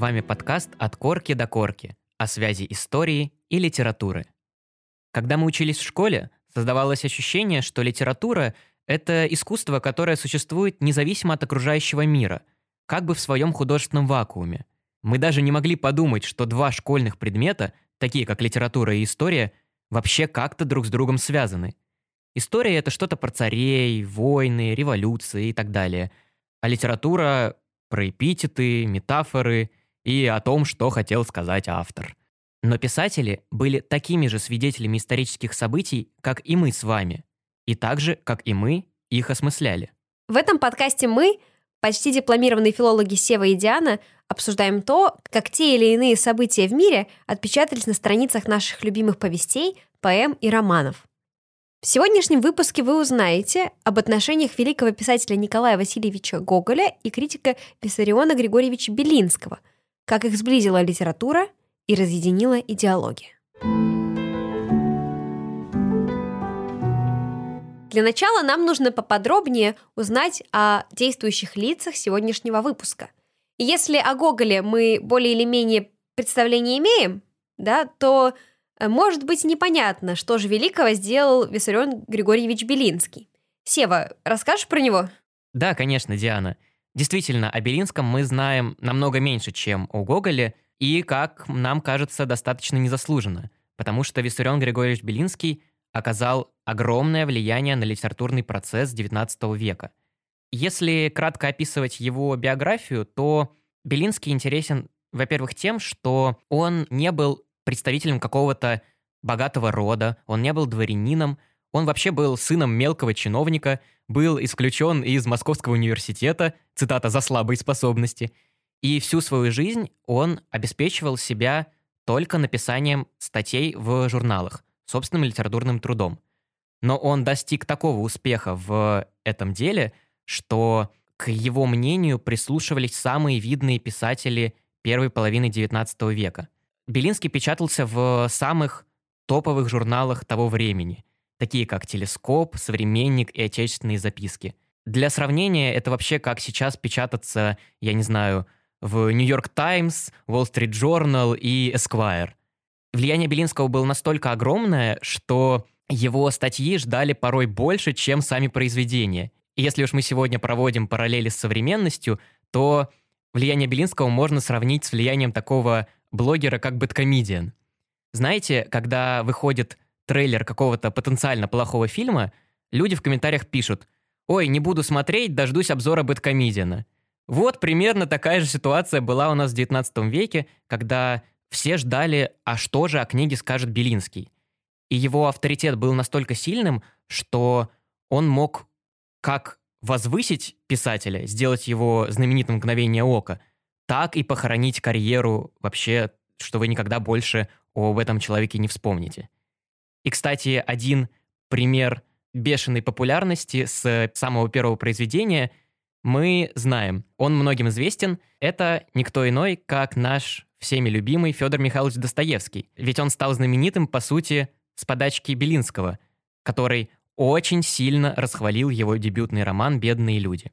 Вами подкаст «От корки до корки» о связи истории и литературы. Когда мы учились в школе, создавалось ощущение, что литература — это искусство, которое существует независимо от окружающего мира, как бы в своем художественном вакууме. Мы даже не могли подумать, что два школьных предмета, такие как литература и история, вообще как-то друг с другом связаны. История — это что-то про царей, войны, революции и так далее. А литература — про эпитеты, метафоры и о том, что хотел сказать автор. Но писатели были такими же свидетелями исторических событий, как и мы с вами. И так же, как и мы, их осмысляли. В этом подкасте мы, почти дипломированные филологи Сева и Диана, обсуждаем то, как те или иные события в мире отпечатались на страницах наших любимых повестей, поэм и романов. В сегодняшнем выпуске вы узнаете об отношениях великого писателя Николая Васильевича Гоголя и критика Виссариона Григорьевича Белинского, как их сблизила литература и разъединила идеология. Для начала нам нужно поподробнее узнать о действующих лицах сегодняшнего выпуска. Если о Гоголе мы более или менее представление имеем, да, то э, может быть непонятно, что же великого сделал Виссарион Григорьевич Белинский. Сева, расскажешь про него? Да, конечно, Диана. Действительно, о Белинском мы знаем намного меньше, чем о Гоголе, и, как нам кажется, достаточно незаслуженно, потому что Виссарион Григорьевич Белинский оказал огромное влияние на литературный процесс XIX века. Если кратко описывать его биографию, то Белинский интересен, во-первых, тем, что он не был представителем какого-то богатого рода, он не был дворянином, он вообще был сыном мелкого чиновника, был исключен из Московского университета, цитата, «за слабые способности», и всю свою жизнь он обеспечивал себя только написанием статей в журналах собственным литературным трудом. Но он достиг такого успеха в этом деле, что к его мнению прислушивались самые видные писатели первой половины XIX века. Белинский печатался в самых топовых журналах того времени, такие как «Телескоп», «Современник» и «Отечественные записки». Для сравнения, это вообще как сейчас печататься, я не знаю, в «Нью-Йорк Таймс», «Wall Street Journal» и «Esquire». Влияние Белинского было настолько огромное, что его статьи ждали порой больше, чем сами произведения. И если уж мы сегодня проводим параллели с современностью, то влияние Белинского можно сравнить с влиянием такого блогера, как Бэткомедиан. Знаете, когда выходит трейлер какого-то потенциально плохого фильма, люди в комментариях пишут «Ой, не буду смотреть, дождусь обзора Бэткомедиана». Вот примерно такая же ситуация была у нас в 19 веке, когда все ждали, а что же о книге скажет Белинский. И его авторитет был настолько сильным, что он мог как возвысить писателя, сделать его знаменитым мгновение ока, так и похоронить карьеру вообще, что вы никогда больше об этом человеке не вспомните. И, кстати, один пример бешеной популярности с самого первого произведения мы знаем. Он многим известен. Это никто иной, как наш всеми любимый Федор Михайлович Достоевский. Ведь он стал знаменитым, по сути, с подачки Белинского, который очень сильно расхвалил его дебютный роман «Бедные люди».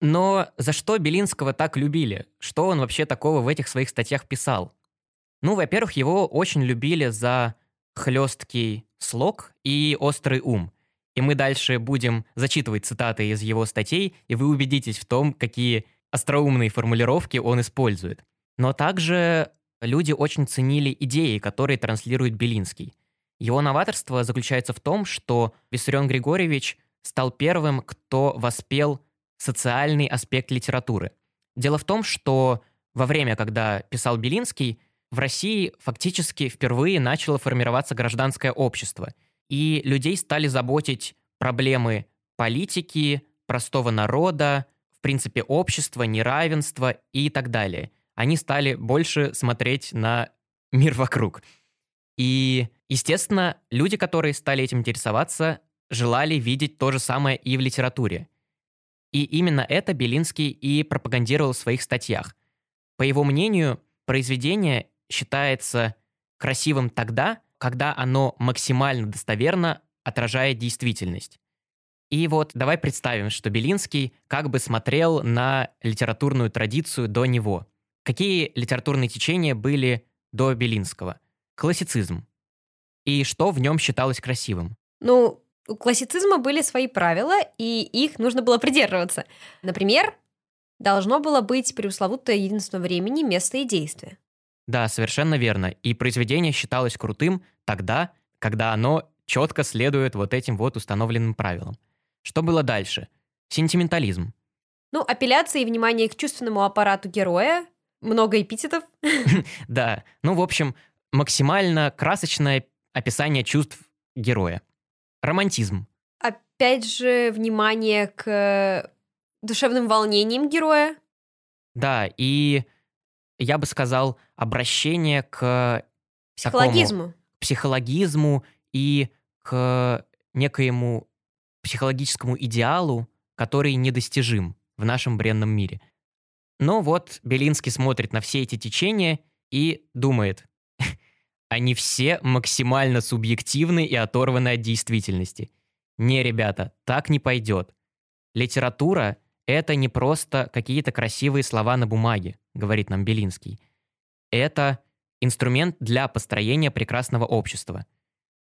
Но за что Белинского так любили? Что он вообще такого в этих своих статьях писал? Ну, во-первых, его очень любили за хлесткий слог и острый ум. И мы дальше будем зачитывать цитаты из его статей, и вы убедитесь в том, какие остроумные формулировки он использует. Но также люди очень ценили идеи, которые транслирует Белинский. Его новаторство заключается в том, что Виссарион Григорьевич стал первым, кто воспел социальный аспект литературы. Дело в том, что во время, когда писал Белинский, в России фактически впервые начало формироваться гражданское общество, и людей стали заботить проблемы политики, простого народа, в принципе, общества, неравенства и так далее они стали больше смотреть на мир вокруг. И, естественно, люди, которые стали этим интересоваться, желали видеть то же самое и в литературе. И именно это Белинский и пропагандировал в своих статьях. По его мнению, произведение считается красивым тогда, когда оно максимально достоверно отражает действительность. И вот давай представим, что Белинский как бы смотрел на литературную традицию до него. Какие литературные течения были до Белинского? Классицизм. И что в нем считалось красивым? Ну, у классицизма были свои правила, и их нужно было придерживаться. Например, должно было быть преусловутое единство времени, места и действия. Да, совершенно верно. И произведение считалось крутым тогда, когда оно четко следует вот этим вот установленным правилам. Что было дальше? Сентиментализм. Ну, апелляция и внимание к чувственному аппарату героя, много эпитетов. Да, ну, в общем, максимально красочное описание чувств героя. Романтизм. Опять же, внимание к душевным волнениям героя. Да, и я бы сказал, обращение к психологизму, такому, психологизму и к некоему психологическому идеалу, который недостижим в нашем бренном мире. Но вот Белинский смотрит на все эти течения и думает, они все максимально субъективны и оторваны от действительности. Не, ребята, так не пойдет. Литература — это не просто какие-то красивые слова на бумаге, говорит нам Белинский. Это инструмент для построения прекрасного общества.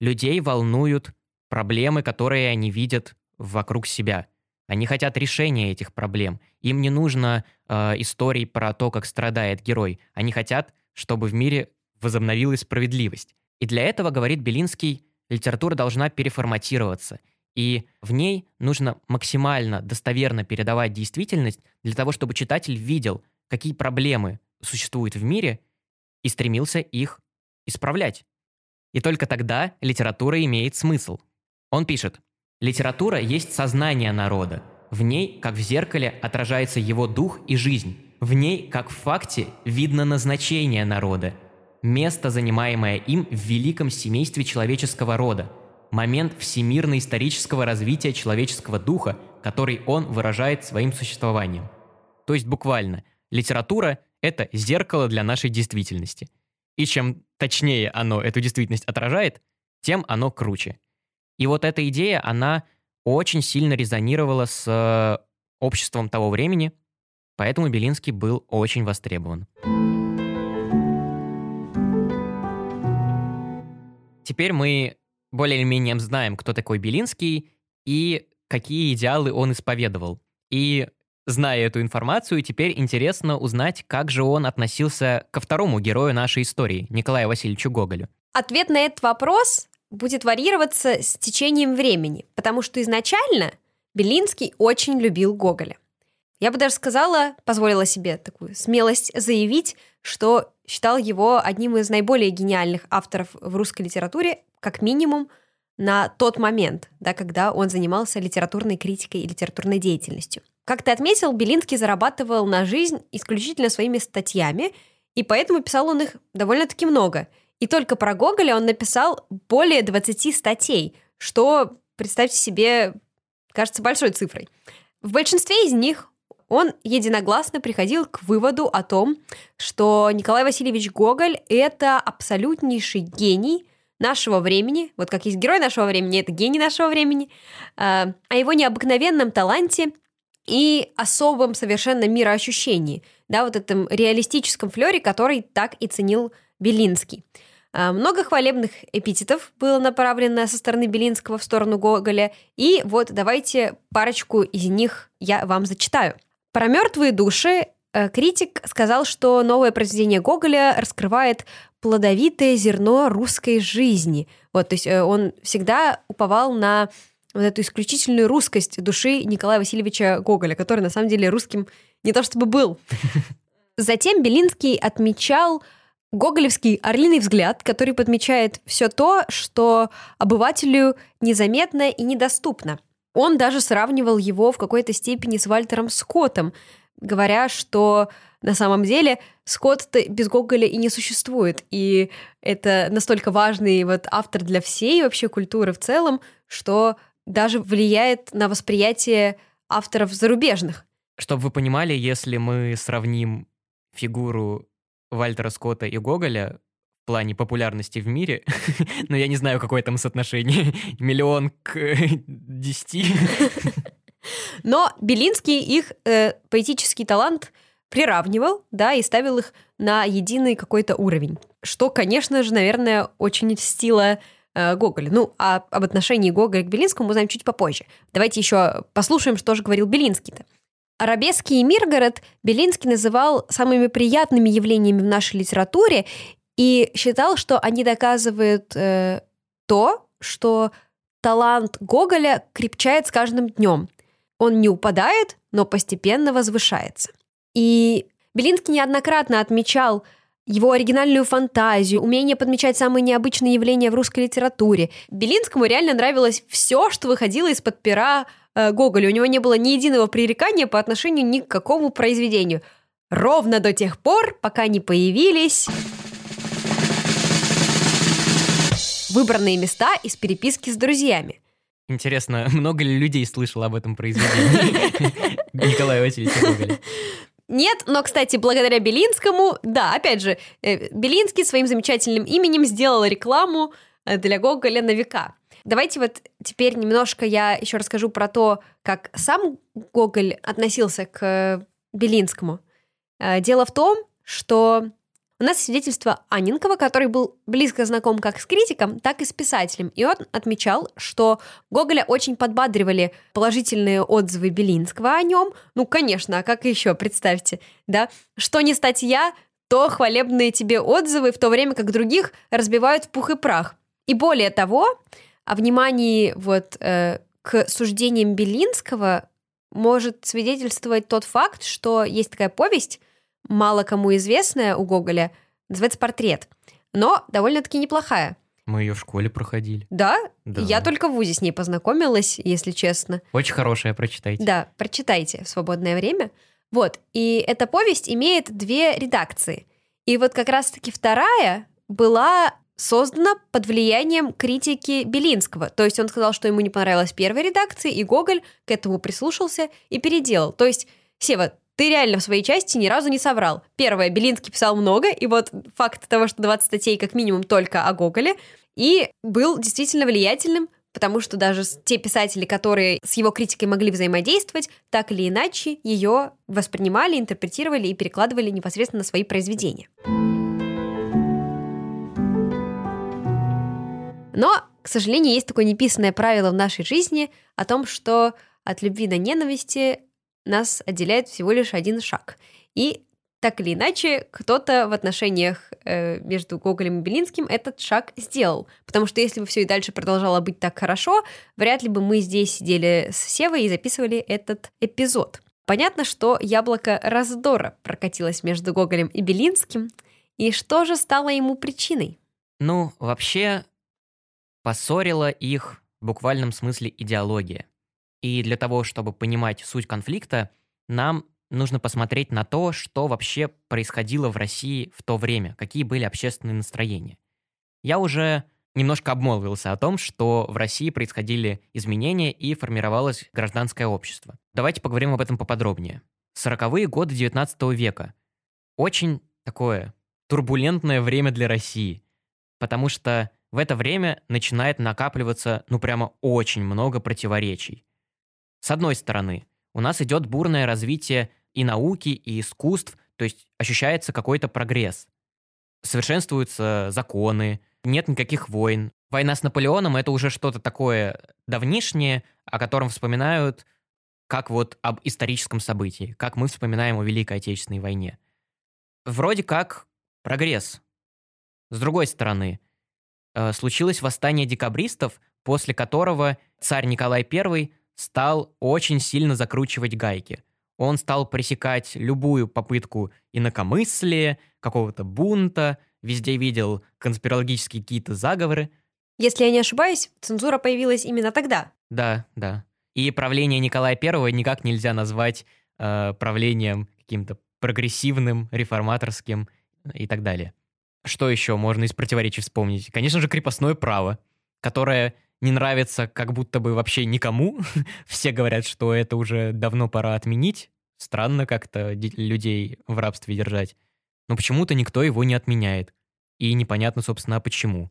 Людей волнуют проблемы, которые они видят вокруг себя. Они хотят решения этих проблем. Им не нужно э, историй про то, как страдает герой. Они хотят, чтобы в мире возобновилась справедливость. И для этого, говорит Белинский, литература должна переформатироваться. И в ней нужно максимально достоверно передавать действительность для того, чтобы читатель видел, какие проблемы существуют в мире и стремился их исправлять. И только тогда литература имеет смысл. Он пишет, «Литература есть сознание народа. В ней, как в зеркале, отражается его дух и жизнь. В ней, как в факте, видно назначение народа. Место, занимаемое им в великом семействе человеческого рода. Момент всемирно-исторического развития человеческого духа, который он выражает своим существованием. То есть буквально, литература — это зеркало для нашей действительности – и чем точнее оно эту действительность отражает, тем оно круче. И вот эта идея, она очень сильно резонировала с э, обществом того времени, поэтому Белинский был очень востребован. Теперь мы более-менее знаем, кто такой Белинский и какие идеалы он исповедовал. И Зная эту информацию, теперь интересно узнать, как же он относился ко второму герою нашей истории, Николаю Васильевичу Гоголю. Ответ на этот вопрос будет варьироваться с течением времени, потому что изначально Белинский очень любил Гоголя. Я бы даже сказала, позволила себе такую смелость заявить, что считал его одним из наиболее гениальных авторов в русской литературе, как минимум на тот момент, да, когда он занимался литературной критикой и литературной деятельностью. Как ты отметил, Белинский зарабатывал на жизнь исключительно своими статьями, и поэтому писал он их довольно-таки много. И только про Гоголя он написал более 20 статей, что, представьте себе, кажется большой цифрой. В большинстве из них он единогласно приходил к выводу о том, что Николай Васильевич Гоголь — это абсолютнейший гений нашего времени, вот как есть герой нашего времени, это гений нашего времени, а, о его необыкновенном таланте и особом совершенно мироощущении, да, вот этом реалистическом флере, который так и ценил Белинский. А, много хвалебных эпитетов было направлено со стороны Белинского в сторону Гоголя, и вот давайте парочку из них я вам зачитаю. Про мертвые души э, критик сказал, что новое произведение Гоголя раскрывает плодовитое зерно русской жизни. Вот, то есть э, он всегда уповал на вот эту исключительную русскость души Николая Васильевича Гоголя, который на самом деле русским не то чтобы был. Затем Белинский отмечал гоголевский орлиный взгляд, который подмечает все то, что обывателю незаметно и недоступно. Он даже сравнивал его в какой-то степени с Вальтером Скоттом, говоря, что на самом деле Скотт без Гоголя и не существует. И это настолько важный вот автор для всей вообще культуры в целом, что даже влияет на восприятие авторов зарубежных. Чтобы вы понимали, если мы сравним фигуру Вальтера Скотта и Гоголя плане популярности в мире, но я не знаю, какое там соотношение, миллион к десяти. Но Белинский их э, поэтический талант приравнивал, да, и ставил их на единый какой-то уровень. Что, конечно же, наверное, очень льстило э, Гоголя. Ну, а об отношении Гоголя к Белинскому мы узнаем чуть попозже. Давайте еще послушаем, что же говорил Белинский-то. Арабески и Миргород Белинский называл самыми приятными явлениями в нашей литературе и считал, что они доказывают э, то, что талант Гоголя крепчает с каждым днем. Он не упадает, но постепенно возвышается. И Белинский неоднократно отмечал его оригинальную фантазию, умение подмечать самые необычные явления в русской литературе. Белинскому реально нравилось все, что выходило из-под пера э, Гоголя. У него не было ни единого пререкания по отношению ни к какому произведению. Ровно до тех пор, пока не появились... Выбранные места из переписки с друзьями. Интересно, много ли людей слышало об этом произведении Николая Васильевича Гоголя? Нет, но, кстати, благодаря Белинскому, да, опять же, э, Белинский своим замечательным именем сделал рекламу э, для Гоголя на века. Давайте вот теперь немножко я еще расскажу про то, как сам Гоголь относился к Белинскому. Э, дело в том, что у нас свидетельство Анинкова, который был близко знаком как с критиком, так и с писателем. И он отмечал, что Гоголя очень подбадривали положительные отзывы Белинского о нем. Ну, конечно, а как еще, представьте, да? Что не статья, то хвалебные тебе отзывы, в то время как других разбивают в пух и прах. И более того, о внимании вот э, к суждениям Белинского может свидетельствовать тот факт, что есть такая повесть мало кому известная у Гоголя, называется «Портрет», но довольно-таки неплохая. Мы ее в школе проходили. Да? да? Я только в ВУЗе с ней познакомилась, если честно. Очень хорошая, прочитайте. Да, прочитайте в свободное время. Вот, и эта повесть имеет две редакции. И вот как раз-таки вторая была создана под влиянием критики Белинского. То есть он сказал, что ему не понравилась первая редакция, и Гоголь к этому прислушался и переделал. То есть, Сева, ты реально в своей части ни разу не соврал. Первое, Белинский писал много, и вот факт того, что 20 статей как минимум только о Гоголе, и был действительно влиятельным, потому что даже те писатели, которые с его критикой могли взаимодействовать, так или иначе ее воспринимали, интерпретировали и перекладывали непосредственно на свои произведения. Но, к сожалению, есть такое неписанное правило в нашей жизни о том, что от любви до ненависти нас отделяет всего лишь один шаг. И так или иначе, кто-то в отношениях э, между Гоголем и Белинским этот шаг сделал. Потому что если бы все и дальше продолжало быть так хорошо, вряд ли бы мы здесь сидели с Севой и записывали этот эпизод. Понятно, что яблоко раздора прокатилось между Гоголем и Белинским. И что же стало ему причиной? Ну, вообще, поссорила их в буквальном смысле идеология. И для того, чтобы понимать суть конфликта, нам нужно посмотреть на то, что вообще происходило в России в то время, какие были общественные настроения. Я уже немножко обмолвился о том, что в России происходили изменения и формировалось гражданское общество. Давайте поговорим об этом поподробнее. Сороковые годы XIX века. Очень такое турбулентное время для России, потому что в это время начинает накапливаться, ну прямо очень много противоречий. С одной стороны, у нас идет бурное развитие и науки, и искусств, то есть ощущается какой-то прогресс. Совершенствуются законы, нет никаких войн. Война с Наполеоном — это уже что-то такое давнишнее, о котором вспоминают как вот об историческом событии, как мы вспоминаем о Великой Отечественной войне. Вроде как прогресс. С другой стороны, э, случилось восстание декабристов, после которого царь Николай I стал очень сильно закручивать гайки. Он стал пресекать любую попытку инакомыслия, какого-то бунта, везде видел конспирологические какие-то заговоры. Если я не ошибаюсь, цензура появилась именно тогда. Да, да. И правление Николая I никак нельзя назвать э, правлением каким-то прогрессивным, реформаторским и так далее. Что еще можно из противоречий вспомнить? Конечно же, крепостное право, которое не нравится как будто бы вообще никому. Все говорят, что это уже давно пора отменить. Странно как-то людей в рабстве держать. Но почему-то никто его не отменяет. и непонятно, собственно, а почему.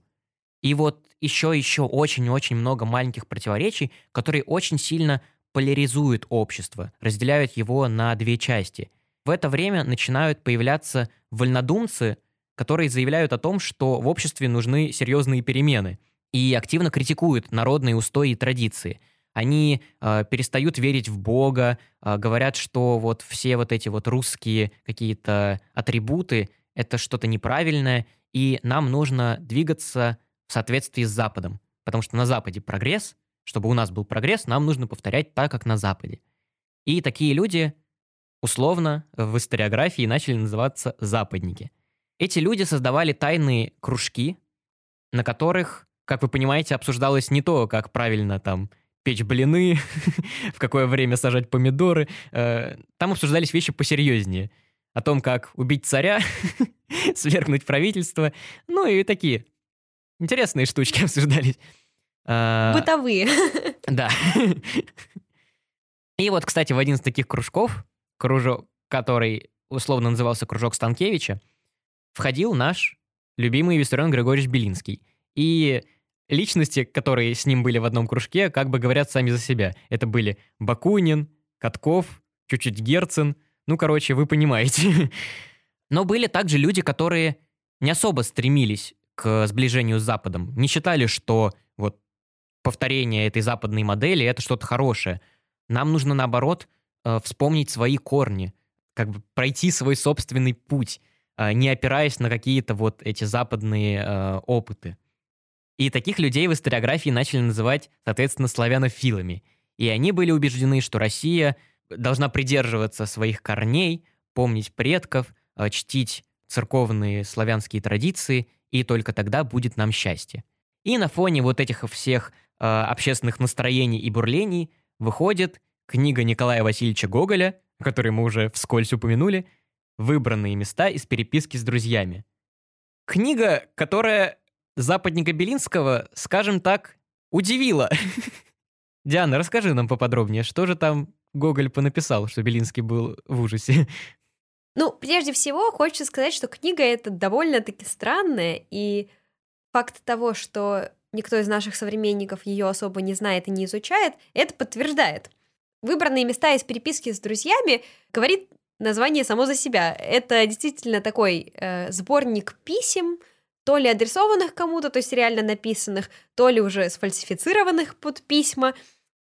И вот еще-еще очень-очень много маленьких противоречий, которые очень сильно поляризуют общество, разделяют его на две части. В это время начинают появляться вольнодумцы, которые заявляют о том, что в обществе нужны серьезные перемены и активно критикуют народные устои и традиции. Они э, перестают верить в Бога, э, говорят, что вот все вот эти вот русские какие-то атрибуты — это что-то неправильное, и нам нужно двигаться в соответствии с Западом. Потому что на Западе прогресс, чтобы у нас был прогресс, нам нужно повторять так, как на Западе. И такие люди условно в историографии начали называться западники. Эти люди создавали тайные кружки, на которых, как вы понимаете, обсуждалось не то, как правильно там печь блины, в какое время сажать помидоры. Э, там обсуждались вещи посерьезнее. О том, как убить царя, свергнуть правительство, ну и такие Интересные штучки обсуждались. А, Бытовые. Да. И вот, кстати, в один из таких кружков, кружок, который условно назывался кружок Станкевича, входил наш любимый Виссарион Григорьевич Белинский. И личности, которые с ним были в одном кружке, как бы говорят сами за себя. Это были Бакунин, Катков, чуть-чуть Герцен. Ну, короче, вы понимаете. Но были также люди, которые не особо стремились к сближению с Западом. Не считали, что вот повторение этой западной модели это что-то хорошее. Нам нужно, наоборот, э, вспомнить свои корни, как бы пройти свой собственный путь, э, не опираясь на какие-то вот эти западные э, опыты. И таких людей в историографии начали называть, соответственно, славянофилами. И они были убеждены, что Россия должна придерживаться своих корней, помнить предков, чтить церковные славянские традиции и только тогда будет нам счастье. И на фоне вот этих всех э, общественных настроений и бурлений выходит книга Николая Васильевича Гоголя, которую мы уже вскользь упомянули, «Выбранные места из переписки с друзьями». Книга, которая западника Белинского, скажем так, удивила. Диана, расскажи нам поподробнее, что же там Гоголь понаписал, что Белинский был в ужасе. Ну, прежде всего, хочется сказать, что книга эта довольно-таки странная, и факт того, что никто из наших современников ее особо не знает и не изучает, это подтверждает. Выбранные места из переписки с друзьями говорит название само за себя. Это действительно такой э, сборник писем, то ли адресованных кому-то, то есть реально написанных, то ли уже сфальсифицированных под письма.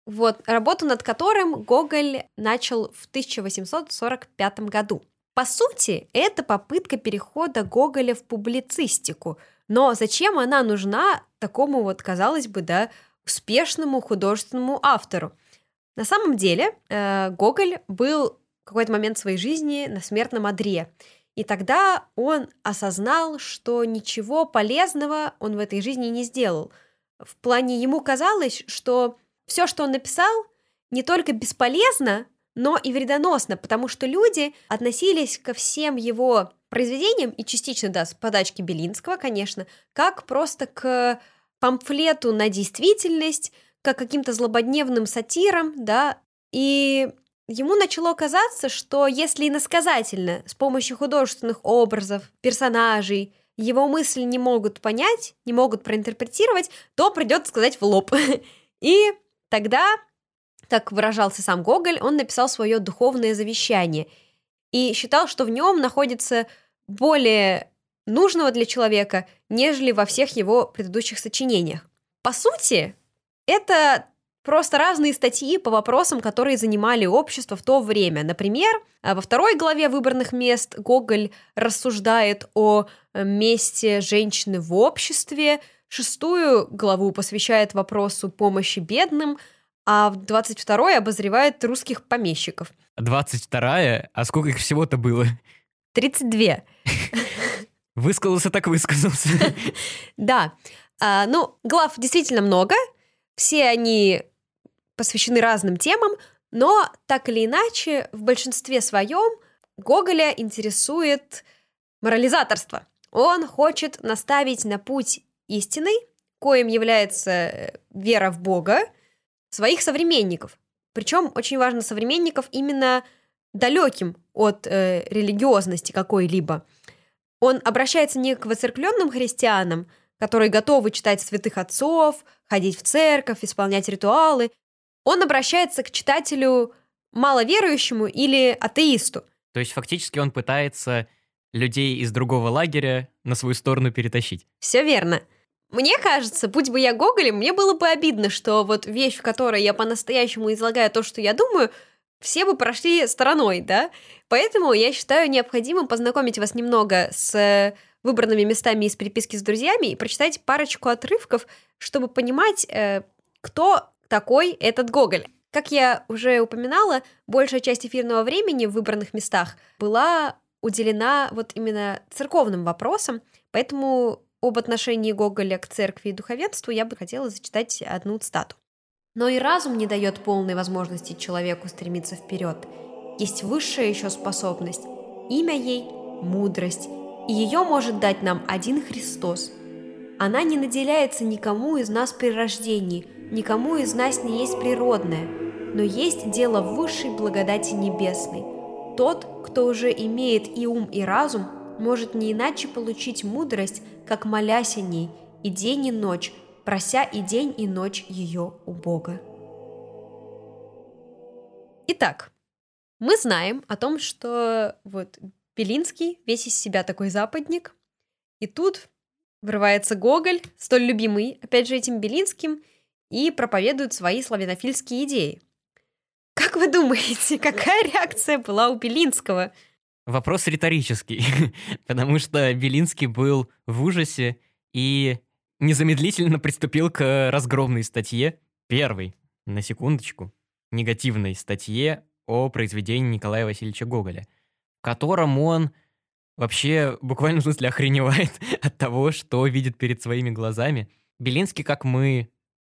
Вот, работу над которым Гоголь начал в 1845 году. По сути, это попытка перехода Гоголя в публицистику. Но зачем она нужна такому вот, казалось бы, да, успешному художественному автору? На самом деле, э, Гоголь был в какой-то момент своей жизни на смертном одре. И тогда он осознал, что ничего полезного он в этой жизни не сделал. В плане ему казалось, что все, что он написал, не только бесполезно, но и вредоносно, потому что люди относились ко всем его произведениям, и частично, да, с подачки Белинского, конечно, как просто к памфлету на действительность, как каким-то злободневным сатирам, да, и ему начало казаться, что если иносказательно, с помощью художественных образов, персонажей, его мысли не могут понять, не могут проинтерпретировать, то придется сказать в лоб. И тогда как выражался сам Гоголь, он написал свое духовное завещание и считал, что в нем находится более нужного для человека, нежели во всех его предыдущих сочинениях. По сути, это просто разные статьи по вопросам, которые занимали общество в то время. Например, во второй главе «Выборных мест» Гоголь рассуждает о месте женщины в обществе, шестую главу посвящает вопросу помощи бедным – а в 22-й обозревает русских помещиков. 22-я? А сколько их всего-то было? 32. Высказался так высказался. Да. А, ну, глав действительно много. Все они посвящены разным темам, но так или иначе, в большинстве своем Гоголя интересует морализаторство. Он хочет наставить на путь истины, коим является э, вера в Бога, своих современников. Причем очень важно современников именно далеким от э, религиозности какой-либо. Он обращается не к воцеркленным христианам, которые готовы читать святых отцов, ходить в церковь, исполнять ритуалы. Он обращается к читателю маловерующему или атеисту. То есть фактически он пытается людей из другого лагеря на свою сторону перетащить. Все верно. Мне кажется, будь бы я Гоголем, мне было бы обидно, что вот вещь, в которой я по-настоящему излагаю то, что я думаю, все бы прошли стороной, да? Поэтому я считаю необходимым познакомить вас немного с выбранными местами из переписки с друзьями и прочитать парочку отрывков, чтобы понимать, э, кто такой этот Гоголь. Как я уже упоминала, большая часть эфирного времени в выбранных местах была уделена вот именно церковным вопросам, поэтому об отношении Гоголя к церкви и духовенству я бы хотела зачитать одну цитату. Но и разум не дает полной возможности человеку стремиться вперед. Есть высшая еще способность. Имя ей – мудрость, и ее может дать нам один Христос. Она не наделяется никому из нас при рождении, никому из нас не есть природное, но есть дело высшей благодати небесной. Тот, кто уже имеет и ум, и разум, может не иначе получить мудрость, как молясь о ней, и день и ночь, прося и день, и ночь ее у Бога. Итак, мы знаем о том, что вот Белинский весь из себя такой западник, и тут врывается Гоголь, столь любимый, опять же, этим Белинским, и проповедует свои славянофильские идеи. Как вы думаете, какая реакция была у Белинского? Вопрос риторический, потому что Белинский был в ужасе и незамедлительно приступил к разгромной статье, первой, на секундочку, негативной статье о произведении Николая Васильевича Гоголя, в котором он вообще буквально в смысле охреневает от того, что видит перед своими глазами. Белинский, как мы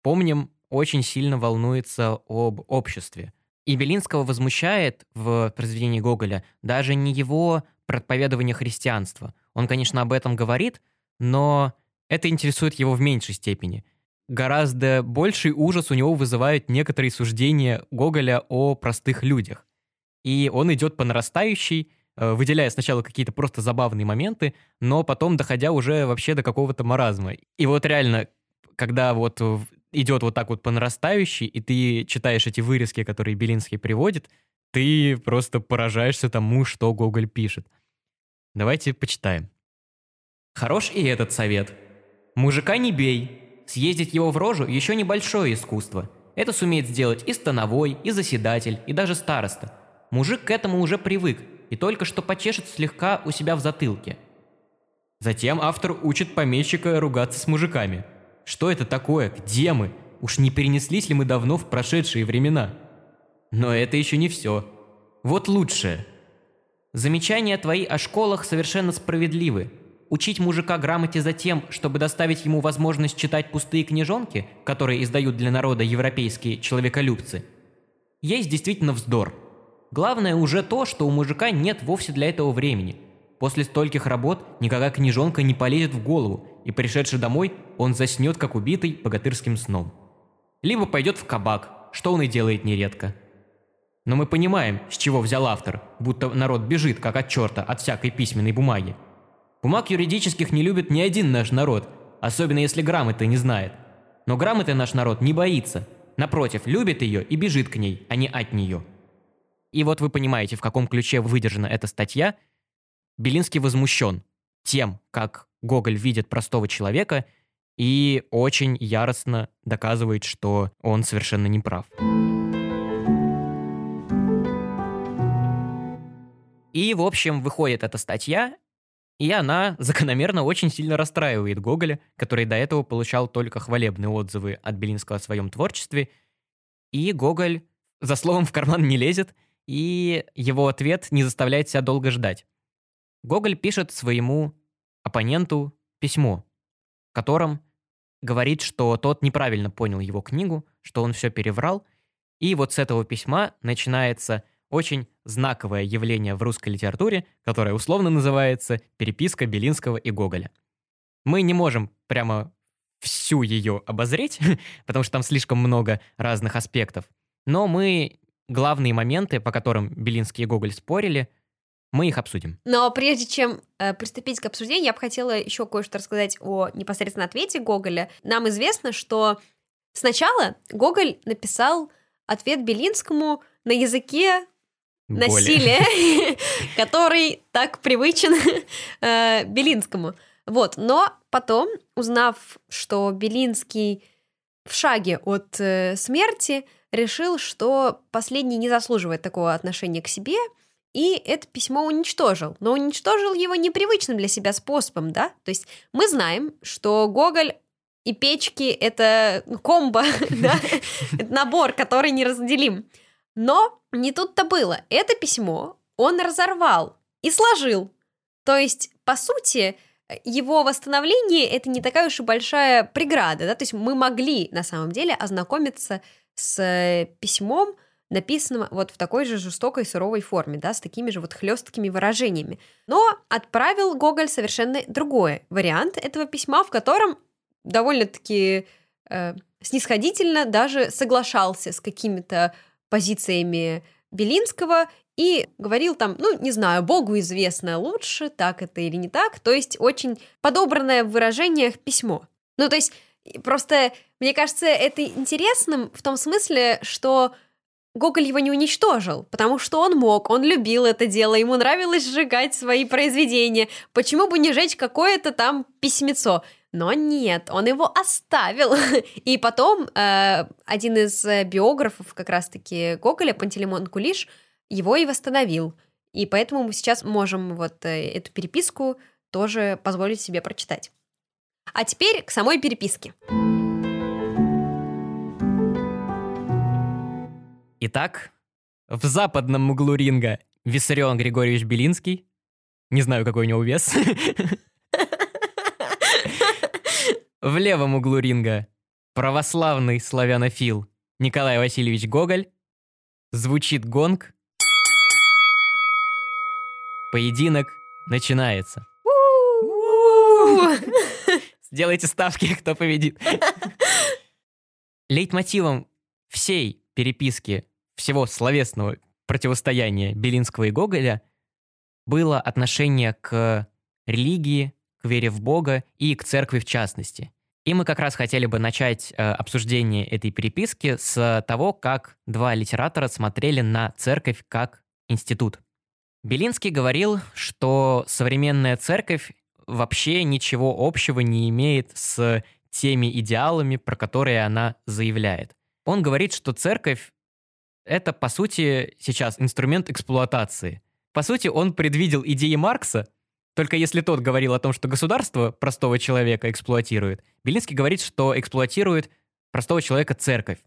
помним, очень сильно волнуется об обществе. И Белинского возмущает в произведении Гоголя даже не его проповедование христианства. Он, конечно, об этом говорит, но это интересует его в меньшей степени. Гораздо больший ужас у него вызывают некоторые суждения Гоголя о простых людях. И он идет по нарастающей, э, выделяя сначала какие-то просто забавные моменты, но потом доходя уже вообще до какого-то маразма. И вот реально, когда вот идет вот так вот по нарастающей, и ты читаешь эти вырезки, которые Белинский приводит, ты просто поражаешься тому, что Гоголь пишет. Давайте почитаем. Хорош и этот совет – Мужика не бей. Съездить его в рожу еще небольшое искусство. Это сумеет сделать и становой, и заседатель, и даже староста. Мужик к этому уже привык и только что почешет слегка у себя в затылке. Затем автор учит помещика ругаться с мужиками. Что это такое? Где мы? Уж не перенеслись ли мы давно в прошедшие времена? Но это еще не все. Вот лучшее. Замечания твои о школах совершенно справедливы. Учить мужика грамоте за тем, чтобы доставить ему возможность читать пустые книжонки, которые издают для народа европейские человеколюбцы, есть действительно вздор. Главное уже то, что у мужика нет вовсе для этого времени. После стольких работ никакая книжонка не полезет в голову, и пришедший домой, он заснет, как убитый, богатырским сном. Либо пойдет в кабак, что он и делает нередко. Но мы понимаем, с чего взял автор, будто народ бежит, как от черта, от всякой письменной бумаги. Бумаг юридических не любит ни один наш народ, особенно если грамоты не знает. Но грамоты наш народ не боится. Напротив, любит ее и бежит к ней, а не от нее. И вот вы понимаете, в каком ключе выдержана эта статья. Белинский возмущен тем, как Гоголь видит простого человека и очень яростно доказывает, что он совершенно не прав. И, в общем, выходит эта статья, и она закономерно очень сильно расстраивает Гоголя, который до этого получал только хвалебные отзывы от Белинского о своем творчестве. И Гоголь за словом в карман не лезет, и его ответ не заставляет себя долго ждать. Гоголь пишет своему оппоненту письмо, в котором говорит, что тот неправильно понял его книгу, что он все переврал, и вот с этого письма начинается очень знаковое явление в русской литературе, которое условно называется «Переписка Белинского и Гоголя». Мы не можем прямо всю ее обозреть, потому что там слишком много разных аспектов, но мы главные моменты, по которым Белинский и Гоголь спорили, мы их обсудим. Но прежде чем э, приступить к обсуждению, я бы хотела еще кое-что рассказать о непосредственно ответе Гоголя. Нам известно, что сначала Гоголь написал ответ Белинскому на языке Боли. насилия, который так привычен э, Белинскому. Вот, но потом, узнав, что Белинский в шаге от э, смерти, решил, что последний не заслуживает такого отношения к себе, и это письмо уничтожил. Но уничтожил его непривычным для себя способом, да? То есть мы знаем, что Гоголь и печки — это комбо, да? Это набор, который неразделим. Но не тут-то было. Это письмо он разорвал и сложил. То есть, по сути, его восстановление это не такая уж и большая преграда, да, то есть мы могли на самом деле ознакомиться с э, письмом, написанным вот в такой же жестокой суровой форме, да, с такими же вот хлесткими выражениями. Но отправил Гоголь совершенно другой вариант этого письма, в котором довольно-таки э, снисходительно даже соглашался с какими-то позициями Белинского и говорил там, ну, не знаю, Богу известно лучше, так это или не так, то есть очень подобранное в выражениях письмо. Ну, то есть просто, мне кажется, это интересным в том смысле, что Гоголь его не уничтожил, потому что он мог, он любил это дело, ему нравилось сжигать свои произведения. Почему бы не жечь какое-то там письмецо? Но нет, он его оставил. И потом э, один из э, биографов как раз-таки Гоголя, Пантелеймон Кулиш, его и восстановил. И поэтому мы сейчас можем вот э, эту переписку тоже позволить себе прочитать. А теперь к самой переписке. Итак, в западном углу ринга Виссарион Григорьевич Белинский. Не знаю, какой у него вес. В левом углу ринга православный славянофил Николай Васильевич Гоголь. Звучит гонг, Поединок начинается. Сделайте ставки, кто победит. Лейтмотивом всей переписки всего словесного противостояния Белинского и Гоголя было отношение к религии, к вере в Бога и к церкви в частности. И мы как раз хотели бы начать э, обсуждение этой переписки с того, как два литератора смотрели на церковь как институт. Белинский говорил, что современная церковь вообще ничего общего не имеет с теми идеалами, про которые она заявляет. Он говорит, что церковь — это, по сути, сейчас инструмент эксплуатации. По сути, он предвидел идеи Маркса, только если тот говорил о том, что государство простого человека эксплуатирует, Белинский говорит, что эксплуатирует простого человека церковь.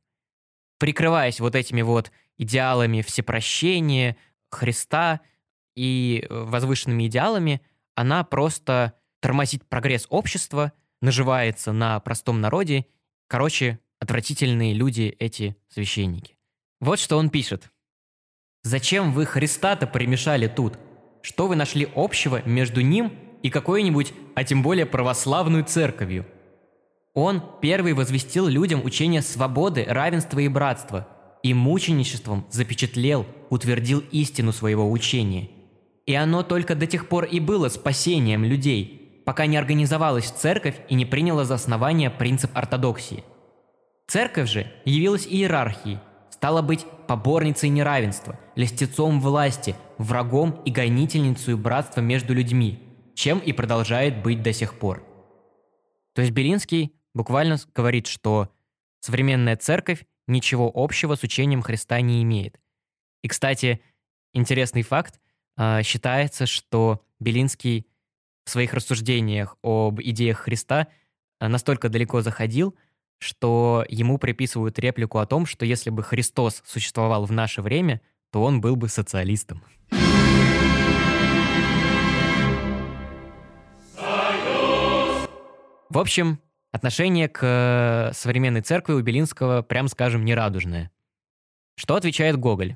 Прикрываясь вот этими вот идеалами всепрощения, Христа — и э, возвышенными идеалами, она просто тормозит прогресс общества, наживается на простом народе. Короче, отвратительные люди эти священники. Вот что он пишет. «Зачем вы Христа-то примешали тут? Что вы нашли общего между ним и какой-нибудь, а тем более православную церковью? Он первый возвестил людям учение свободы, равенства и братства, и мученичеством запечатлел, утвердил истину своего учения – и оно только до тех пор и было спасением людей, пока не организовалась церковь и не приняла за основание принцип ортодоксии. Церковь же явилась иерархией, стала быть поборницей неравенства, льстецом власти, врагом и гонительницей братства между людьми, чем и продолжает быть до сих пор. То есть Белинский буквально говорит, что современная церковь ничего общего с учением Христа не имеет. И, кстати, интересный факт, а, считается, что Белинский в своих рассуждениях об идеях Христа а, настолько далеко заходил, что ему приписывают реплику о том, что если бы Христос существовал в наше время, то он был бы социалистом. В общем, отношение к э, современной церкви у Белинского, прям скажем, нерадужное. Что отвечает Гоголь?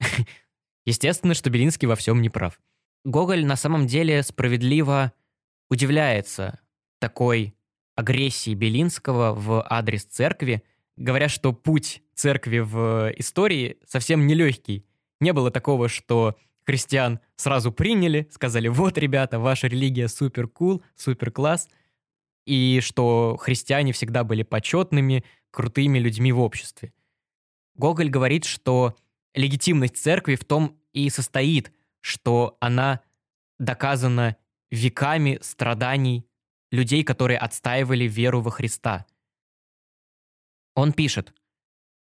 Естественно, что Белинский во всем не прав. Гоголь на самом деле справедливо удивляется такой агрессии Белинского в адрес церкви, говоря, что путь церкви в истории совсем нелегкий. Не было такого, что христиан сразу приняли, сказали, вот, ребята, ваша религия супер кул, супер класс, и что христиане всегда были почетными, крутыми людьми в обществе. Гоголь говорит, что легитимность церкви в том и состоит, что она доказана веками страданий людей, которые отстаивали веру во Христа. Он пишет,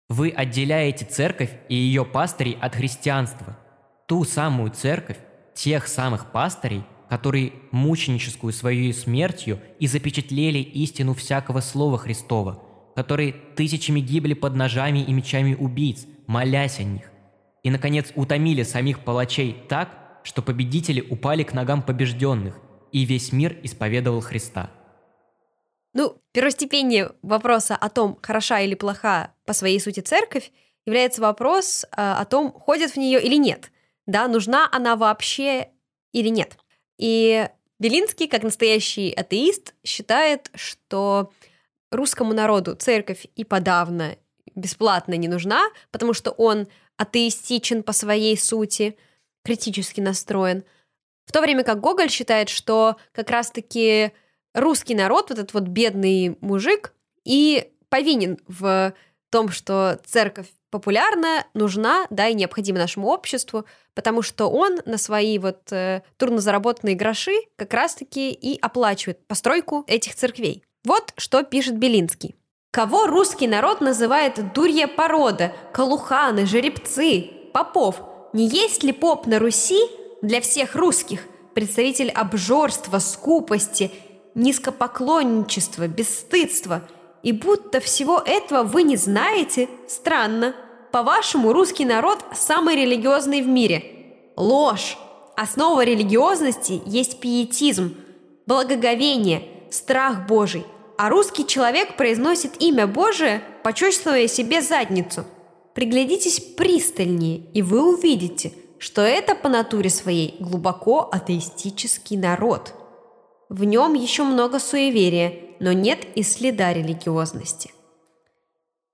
«Вы отделяете церковь и ее пастырей от христианства, ту самую церковь, тех самых пастырей, которые мученическую своей смертью и запечатлели истину всякого слова Христова, которые тысячами гибли под ножами и мечами убийц, молясь о них, и, наконец, утомили самих палачей так, что победители упали к ногам побежденных, и весь мир исповедовал Христа. Ну, первостепеннее вопроса о том, хороша или плоха по своей сути церковь, является вопрос э, о том, ходят в нее или нет. Да, нужна она вообще или нет. И Белинский, как настоящий атеист, считает, что русскому народу церковь и подавно бесплатно не нужна, потому что он атеистичен по своей сути, критически настроен. В то время как Гоголь считает, что как раз-таки русский народ, вот этот вот бедный мужик, и повинен в том, что церковь популярна, нужна, да, и необходима нашему обществу, потому что он на свои вот э, трудно заработанные гроши как раз-таки и оплачивает постройку этих церквей. Вот что пишет Белинский. Кого русский народ называет дурья порода, колуханы, жеребцы, попов? Не есть ли поп на Руси для всех русских представитель обжорства, скупости, низкопоклонничества, бесстыдства? И будто всего этого вы не знаете? Странно. По-вашему, русский народ самый религиозный в мире. Ложь. Основа религиозности есть пиетизм, благоговение, страх Божий – а русский человек произносит имя Божие, почувствуя себе задницу. Приглядитесь пристальнее, и вы увидите, что это по натуре своей глубоко атеистический народ. В нем еще много суеверия, но нет и следа религиозности.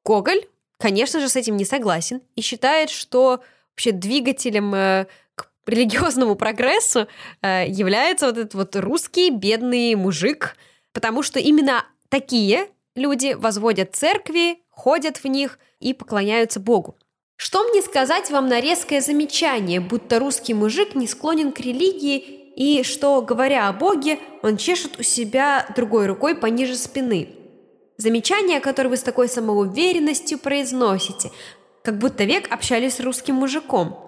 Гоголь, конечно же, с этим не согласен и считает, что вообще двигателем э, к религиозному прогрессу э, является вот этот вот русский бедный мужик, потому что именно Такие люди возводят церкви, ходят в них и поклоняются Богу. Что мне сказать вам на резкое замечание, будто русский мужик не склонен к религии и что, говоря о Боге, он чешет у себя другой рукой пониже спины? Замечание, которое вы с такой самоуверенностью произносите, как будто век общались с русским мужиком.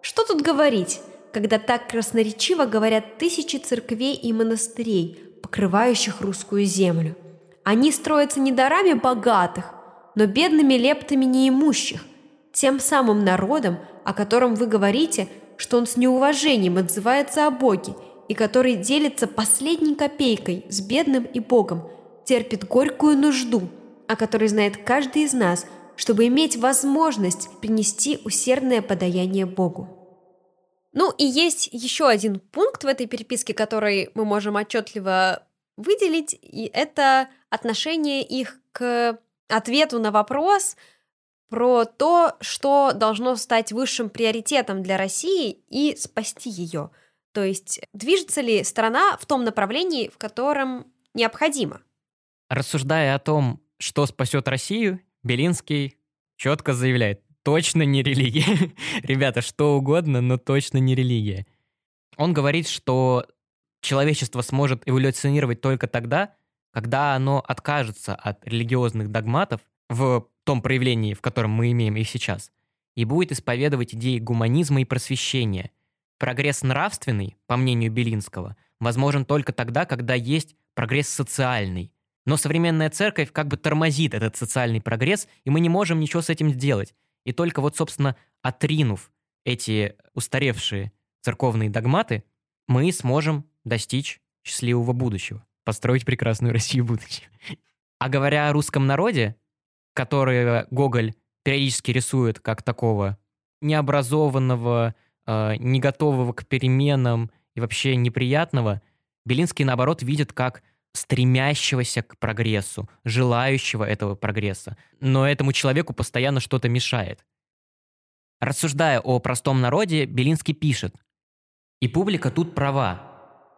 Что тут говорить, когда так красноречиво говорят тысячи церквей и монастырей, покрывающих русскую землю? Они строятся не дарами богатых, но бедными лептами неимущих, тем самым народом, о котором вы говорите, что он с неуважением отзывается о Боге и который делится последней копейкой с бедным и Богом, терпит горькую нужду, о которой знает каждый из нас, чтобы иметь возможность принести усердное подаяние Богу. Ну и есть еще один пункт в этой переписке, который мы можем отчетливо выделить, и это отношение их к ответу на вопрос про то, что должно стать высшим приоритетом для России и спасти ее. То есть движется ли страна в том направлении, в котором необходимо? Рассуждая о том, что спасет Россию, Белинский четко заявляет, точно не религия. Ребята, что угодно, но точно не религия. Он говорит, что человечество сможет эволюционировать только тогда, когда оно откажется от религиозных догматов в том проявлении, в котором мы имеем их сейчас, и будет исповедовать идеи гуманизма и просвещения. Прогресс нравственный, по мнению Белинского, возможен только тогда, когда есть прогресс социальный. Но современная церковь как бы тормозит этот социальный прогресс, и мы не можем ничего с этим сделать. И только вот, собственно, отринув эти устаревшие церковные догматы, мы сможем достичь счастливого будущего, построить прекрасную Россию будущего. А говоря о русском народе, который Гоголь периодически рисует как такого необразованного, э, не готового к переменам и вообще неприятного, Белинский, наоборот, видит как стремящегося к прогрессу, желающего этого прогресса. Но этому человеку постоянно что-то мешает. Рассуждая о простом народе, Белинский пишет. «И публика тут права.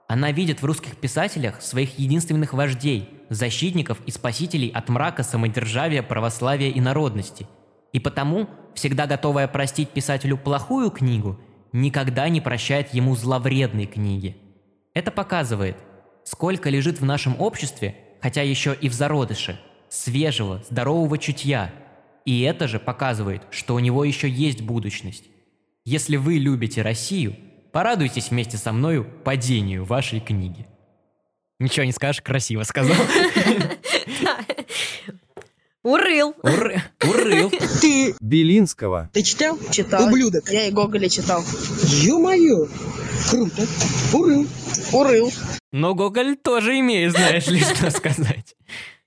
Она видит в русских писателях своих единственных вождей, защитников и спасителей от мрака самодержавия, православия и народности. И потому, всегда готовая простить писателю плохую книгу, никогда не прощает ему зловредной книги. Это показывает, сколько лежит в нашем обществе, хотя еще и в зародыше, свежего, здорового чутья. И это же показывает, что у него еще есть будущность. Если вы любите Россию – Порадуйтесь вместе со мною падению вашей книги. Ничего не скажешь, красиво сказал. Урыл. Урыл. Ты Белинского. Ты читал? Читал. Ублюдок. Я и Гоголя читал. Ё-моё. Круто. Урыл. Урыл. Но Гоголь тоже имеет, знаешь ли, что сказать.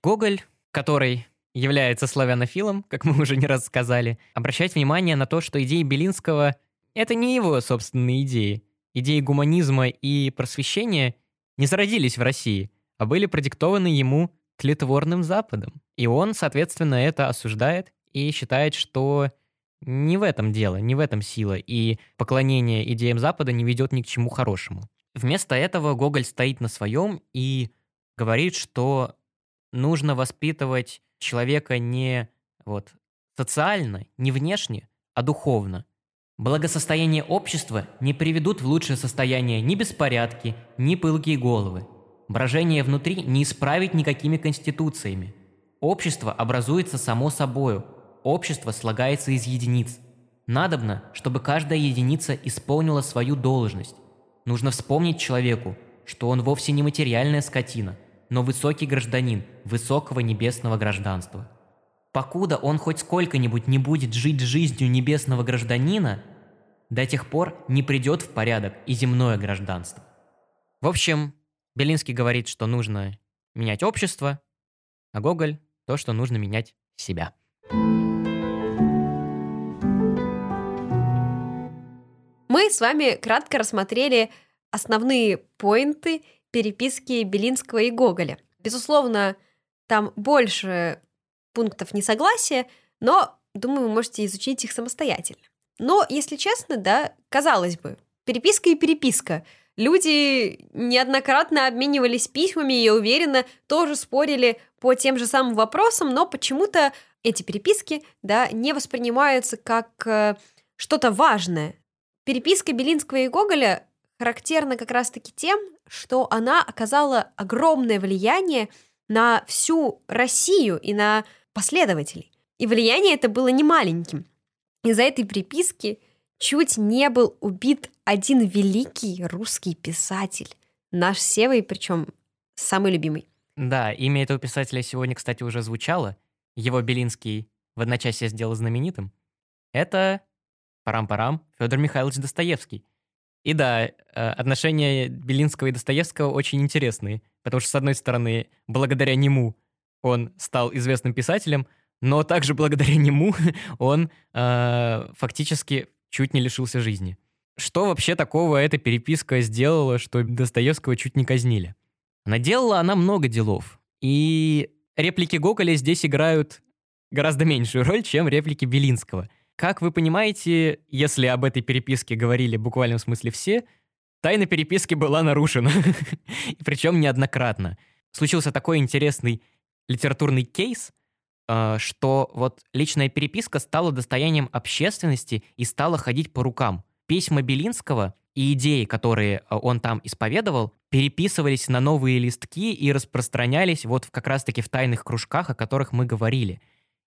Гоголь, который является славянофилом, как мы уже не раз сказали, обращать внимание на то, что идеи Белинского это не его собственные идеи. Идеи гуманизма и просвещения не зародились в России, а были продиктованы ему тлетворным Западом. И он, соответственно, это осуждает и считает, что не в этом дело, не в этом сила, и поклонение идеям Запада не ведет ни к чему хорошему. Вместо этого Гоголь стоит на своем и говорит, что нужно воспитывать человека не вот социально, не внешне, а духовно. Благосостояние общества не приведут в лучшее состояние ни беспорядки, ни пылкие головы. Брожение внутри не исправить никакими конституциями. Общество образуется само собою, общество слагается из единиц. Надобно, чтобы каждая единица исполнила свою должность. Нужно вспомнить человеку, что он вовсе не материальная скотина, но высокий гражданин высокого небесного гражданства. Покуда он хоть сколько-нибудь не будет жить жизнью небесного гражданина – до тех пор не придет в порядок и земное гражданство. В общем, Белинский говорит, что нужно менять общество, а Гоголь – то, что нужно менять себя. Мы с вами кратко рассмотрели основные поинты переписки Белинского и Гоголя. Безусловно, там больше пунктов несогласия, но, думаю, вы можете изучить их самостоятельно. Но, если честно, да, казалось бы, переписка и переписка. Люди неоднократно обменивались письмами и, я уверена, тоже спорили по тем же самым вопросам, но почему-то эти переписки, да, не воспринимаются как э, что-то важное. Переписка Белинского и Гоголя характерна как раз-таки тем, что она оказала огромное влияние на всю Россию и на последователей. И влияние это было не маленьким. Из-за этой приписки чуть не был убит один великий русский писатель. Наш Севой, причем самый любимый. Да, имя этого писателя сегодня, кстати, уже звучало. Его Белинский в одночасье сделал знаменитым. Это парам-парам Федор Михайлович Достоевский. И да, э, отношения Белинского и Достоевского очень интересные, потому что, с одной стороны, благодаря нему он стал известным писателем, но также благодаря нему он э, фактически чуть не лишился жизни. Что вообще такого эта переписка сделала, что Достоевского чуть не казнили? Наделала она много делов. И реплики Гоголя здесь играют гораздо меньшую роль, чем реплики Белинского. Как вы понимаете, если об этой переписке говорили в буквальном смысле все, тайна переписки была нарушена. Причем неоднократно. Случился такой интересный литературный кейс – что вот личная переписка стала достоянием общественности и стала ходить по рукам. Письма Белинского и идеи, которые э, он там исповедовал, переписывались на новые листки и распространялись вот как раз-таки в тайных кружках, о которых мы говорили.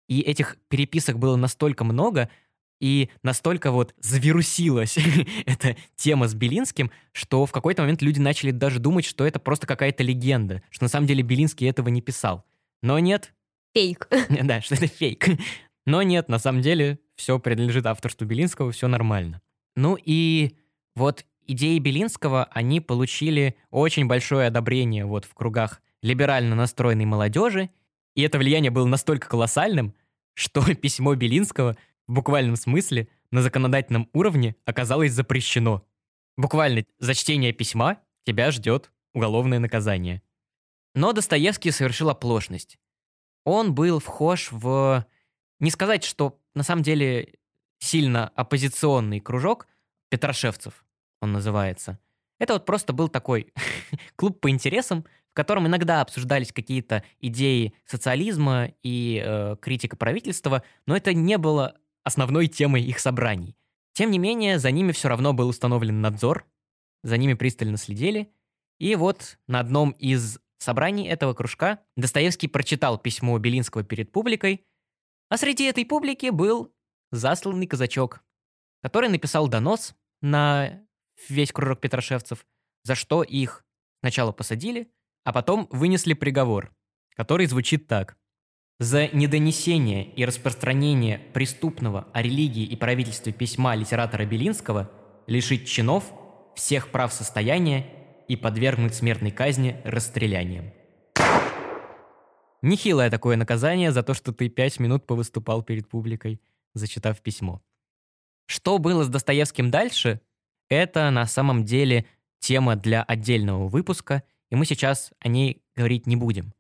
И этих переписок было настолько много, и настолько вот завирусилась эта тема с Белинским, что в какой-то момент люди начали даже думать, что это просто какая-то легенда, что на самом деле Белинский этого не писал. Но нет, фейк. Да, что это фейк. Но нет, на самом деле все принадлежит авторству Белинского, все нормально. Ну и вот идеи Белинского, они получили очень большое одобрение вот в кругах либерально настроенной молодежи, и это влияние было настолько колоссальным, что письмо Белинского в буквальном смысле на законодательном уровне оказалось запрещено. Буквально за чтение письма тебя ждет уголовное наказание. Но Достоевский совершил оплошность он был вхож в... Не сказать, что на самом деле сильно оппозиционный кружок Петрошевцев, он называется. Это вот просто был такой клуб по интересам, в котором иногда обсуждались какие-то идеи социализма и э, критика правительства, но это не было основной темой их собраний. Тем не менее, за ними все равно был установлен надзор, за ними пристально следили, и вот на одном из собраний этого кружка Достоевский прочитал письмо Белинского перед публикой, а среди этой публики был засланный казачок, который написал донос на весь кружок петрошевцев, за что их сначала посадили, а потом вынесли приговор, который звучит так. За недонесение и распространение преступного о религии и правительстве письма литератора Белинского лишить чинов, всех прав состояния и подвергнуть смертной казни расстрелянием. Нехилое такое наказание за то, что ты пять минут повыступал перед публикой, зачитав письмо. Что было с Достоевским дальше, это на самом деле тема для отдельного выпуска, и мы сейчас о ней говорить не будем.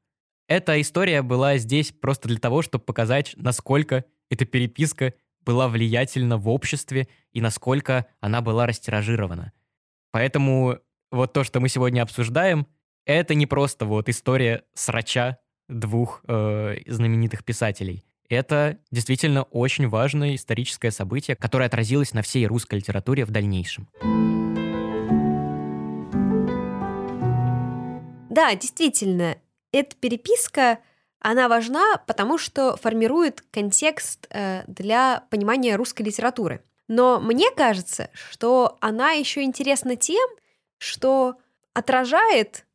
Эта история была здесь просто для того, чтобы показать, насколько эта переписка была влиятельна в обществе и насколько она была растиражирована. Поэтому вот то, что мы сегодня обсуждаем, это не просто вот история срача двух э, знаменитых писателей. Это действительно очень важное историческое событие, которое отразилось на всей русской литературе в дальнейшем. Да, действительно, эта переписка, она важна, потому что формирует контекст э, для понимания русской литературы. Но мне кажется, что она еще интересна тем, что отражает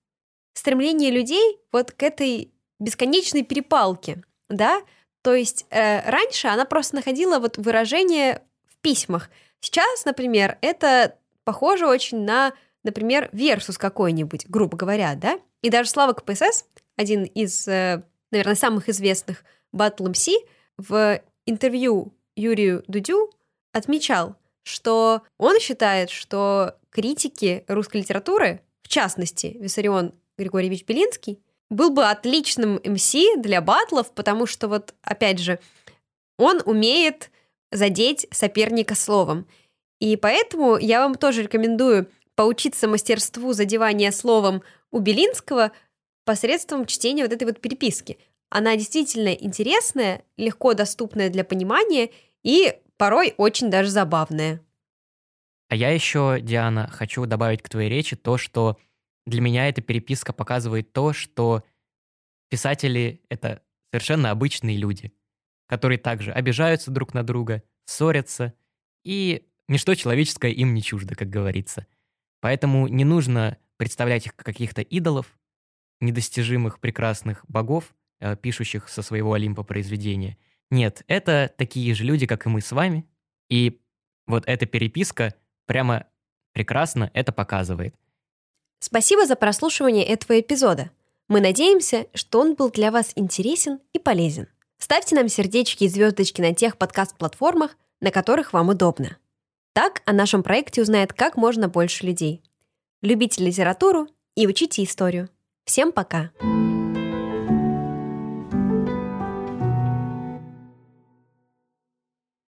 стремление людей вот к этой бесконечной перепалке, да, то есть э, раньше она просто находила вот выражение в письмах. Сейчас, например, это похоже очень на, например, версус какой-нибудь, грубо говоря, да? И даже Слава КПСС, один из, э, наверное, самых известных Battle MC, в интервью Юрию Дудю отмечал, что он считает, что критики русской литературы, в частности, Виссарион Григорьевич Белинский, был бы отличным МС для батлов, потому что вот, опять же, он умеет задеть соперника словом. И поэтому я вам тоже рекомендую поучиться мастерству задевания словом у Белинского посредством чтения вот этой вот переписки. Она действительно интересная, легко доступная для понимания и порой очень даже забавная. А я еще, Диана, хочу добавить к твоей речи то, что для меня эта переписка показывает то, что писатели — это совершенно обычные люди, которые также обижаются друг на друга, ссорятся, и ничто человеческое им не чуждо, как говорится. Поэтому не нужно представлять их как каких-то идолов, недостижимых прекрасных богов, э, пишущих со своего Олимпа произведения. Нет, это такие же люди, как и мы с вами, и вот эта переписка прямо прекрасно это показывает. Спасибо за прослушивание этого эпизода. Мы надеемся, что он был для вас интересен и полезен. Ставьте нам сердечки и звездочки на тех подкаст-платформах, на которых вам удобно. Так о нашем проекте узнает как можно больше людей. Любите литературу и учите историю. Всем пока! Пока.